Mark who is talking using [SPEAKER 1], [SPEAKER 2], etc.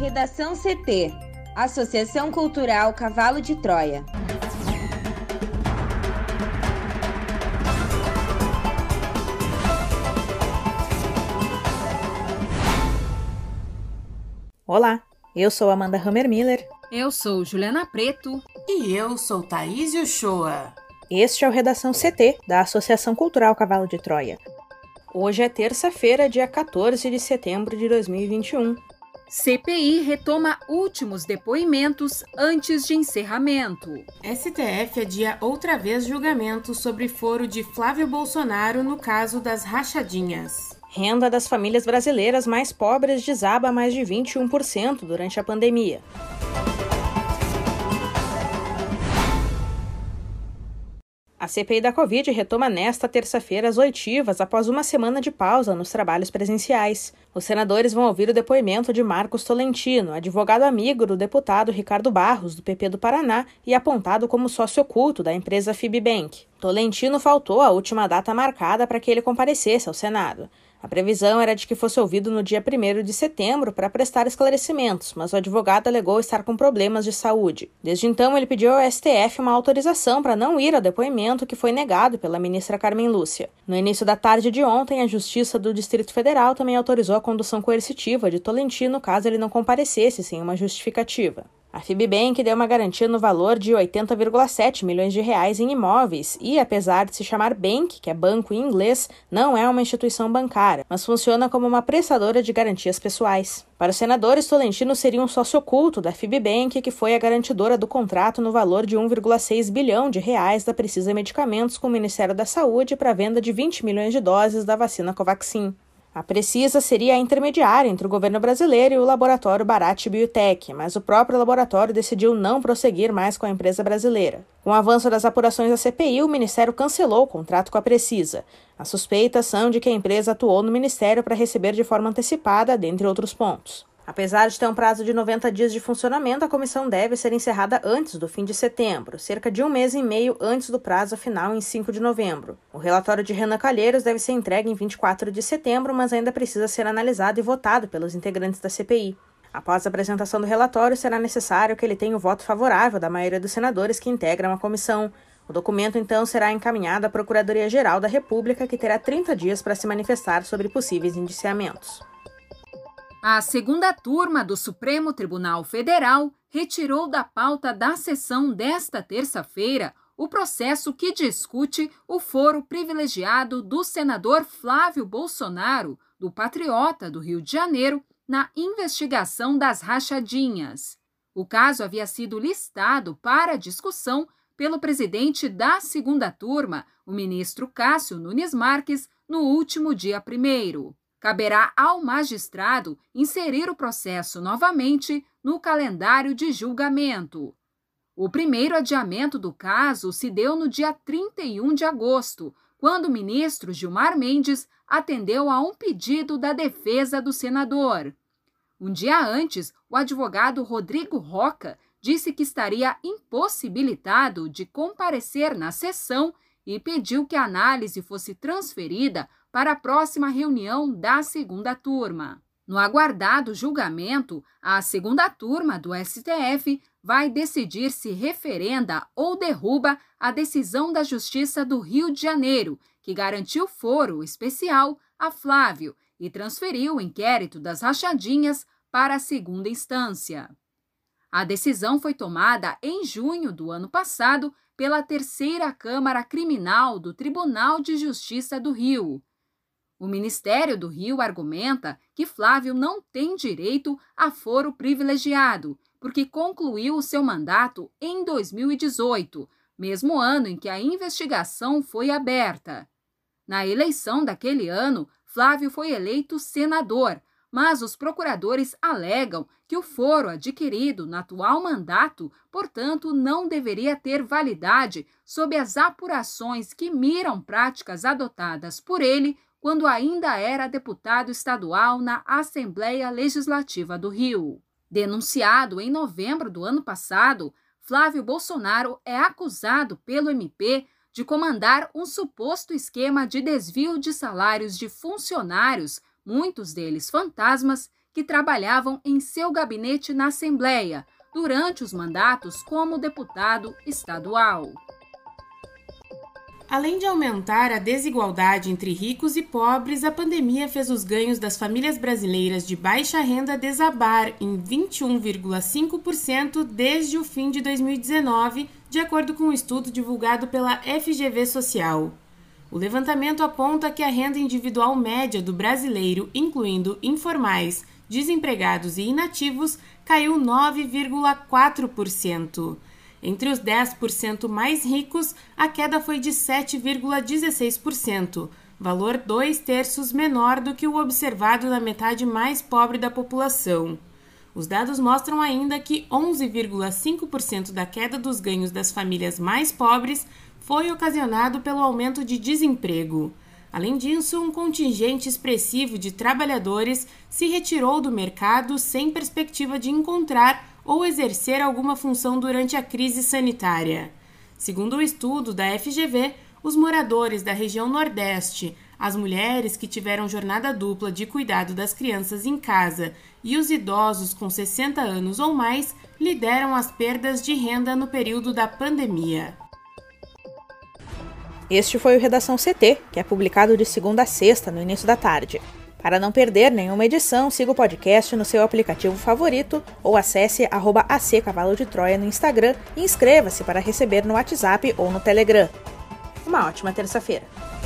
[SPEAKER 1] Redação CT Associação Cultural Cavalo de Troia.
[SPEAKER 2] Olá, eu sou Amanda Hammermiller.
[SPEAKER 3] Eu sou Juliana Preto.
[SPEAKER 4] E eu sou Thaís Uchoa.
[SPEAKER 2] Este é o Redação CT, da Associação Cultural Cavalo de Troia. Hoje é terça-feira, dia 14 de setembro de 2021.
[SPEAKER 3] CPI retoma últimos depoimentos antes de encerramento.
[SPEAKER 4] STF adia outra vez julgamento sobre foro de Flávio Bolsonaro no caso das rachadinhas.
[SPEAKER 2] Renda das famílias brasileiras mais pobres desaba mais de 21% durante a pandemia. A CPI da Covid retoma nesta terça-feira as oitivas após uma semana de pausa nos trabalhos presenciais. Os senadores vão ouvir o depoimento de Marcos Tolentino, advogado amigo do deputado Ricardo Barros, do PP do Paraná, e apontado como sócio oculto da empresa Fibbank. Tolentino faltou à última data marcada para que ele comparecesse ao Senado. A previsão era de que fosse ouvido no dia 1 de setembro para prestar esclarecimentos, mas o advogado alegou estar com problemas de saúde. Desde então, ele pediu ao STF uma autorização para não ir ao depoimento que foi negado pela ministra Carmen Lúcia. No início da tarde de ontem, a Justiça do Distrito Federal também autorizou a condução coercitiva de Tolentino caso ele não comparecesse sem uma justificativa. A Fibbank deu uma garantia no valor de 80,7 milhões de reais em imóveis e, apesar de se chamar bank, que é banco em inglês, não é uma instituição bancária, mas funciona como uma prestadora de garantias pessoais. Para os senadores, Tolentino seria um sócio oculto da Fibbank, que foi a garantidora do contrato no valor de 1,6 bilhão de reais da Precisa Medicamentos com o Ministério da Saúde para a venda de 20 milhões de doses da vacina Covaxin. A Precisa seria a intermediária entre o governo brasileiro e o laboratório Barat Biotech, mas o próprio laboratório decidiu não prosseguir mais com a empresa brasileira. Com o avanço das apurações da CPI, o Ministério cancelou o contrato com a Precisa. As suspeitas são de que a empresa atuou no Ministério para receber de forma antecipada, dentre outros pontos. Apesar de ter um prazo de 90 dias de funcionamento, a comissão deve ser encerrada antes do fim de setembro, cerca de um mês e meio antes do prazo final, em 5 de novembro. O relatório de Renan Calheiros deve ser entregue em 24 de setembro, mas ainda precisa ser analisado e votado pelos integrantes da CPI. Após a apresentação do relatório, será necessário que ele tenha o voto favorável da maioria dos senadores que integram a comissão. O documento, então, será encaminhado à Procuradoria-Geral da República, que terá 30 dias para se manifestar sobre possíveis indiciamentos.
[SPEAKER 3] A segunda turma do Supremo Tribunal Federal retirou da pauta da sessão desta terça-feira o processo que discute o foro privilegiado do senador Flávio Bolsonaro, do Patriota do Rio de Janeiro, na investigação das rachadinhas. O caso havia sido listado para discussão pelo presidente da segunda turma, o ministro Cássio Nunes Marques, no último dia primeiro caberá ao magistrado inserir o processo novamente no calendário de julgamento. O primeiro adiamento do caso se deu no dia 31 de agosto, quando o ministro Gilmar Mendes atendeu a um pedido da defesa do senador. Um dia antes, o advogado Rodrigo Roca disse que estaria impossibilitado de comparecer na sessão e pediu que a análise fosse transferida para a próxima reunião da segunda turma. No aguardado julgamento, a segunda turma do STF vai decidir se referenda ou derruba a decisão da Justiça do Rio de Janeiro, que garantiu foro especial a Flávio e transferiu o inquérito das rachadinhas para a segunda instância. A decisão foi tomada em junho do ano passado pela Terceira Câmara Criminal do Tribunal de Justiça do Rio. O Ministério do Rio argumenta que Flávio não tem direito a foro privilegiado, porque concluiu o seu mandato em 2018, mesmo ano em que a investigação foi aberta. Na eleição daquele ano, Flávio foi eleito senador, mas os procuradores alegam que o foro adquirido no atual mandato, portanto, não deveria ter validade sob as apurações que miram práticas adotadas por ele quando ainda era deputado estadual na Assembleia Legislativa do Rio. Denunciado em novembro do ano passado, Flávio Bolsonaro é acusado pelo MP de comandar um suposto esquema de desvio de salários de funcionários, muitos deles fantasmas, que trabalhavam em seu gabinete na Assembleia durante os mandatos como deputado estadual.
[SPEAKER 4] Além de aumentar a desigualdade entre ricos e pobres, a pandemia fez os ganhos das famílias brasileiras de baixa renda desabar em 21,5% desde o fim de 2019, de acordo com um estudo divulgado pela FGV Social. O levantamento aponta que a renda individual média do brasileiro, incluindo informais, desempregados e inativos, caiu 9,4%. Entre os 10% mais ricos, a queda foi de 7,16%, valor dois terços menor do que o observado na metade mais pobre da população. Os dados mostram ainda que 11,5% da queda dos ganhos das famílias mais pobres foi ocasionado pelo aumento de desemprego. Além disso, um contingente expressivo de trabalhadores se retirou do mercado sem perspectiva de encontrar ou exercer alguma função durante a crise sanitária. Segundo o estudo da FGV, os moradores da região Nordeste, as mulheres que tiveram jornada dupla de cuidado das crianças em casa e os idosos com 60 anos ou mais lideram as perdas de renda no período da pandemia.
[SPEAKER 2] Este foi o Redação CT, que é publicado de segunda a sexta, no início da tarde. Para não perder nenhuma edição, siga o podcast no seu aplicativo favorito ou acesse arroba AC Cavalo de Troia no Instagram e inscreva-se para receber no WhatsApp ou no Telegram. Uma ótima terça-feira!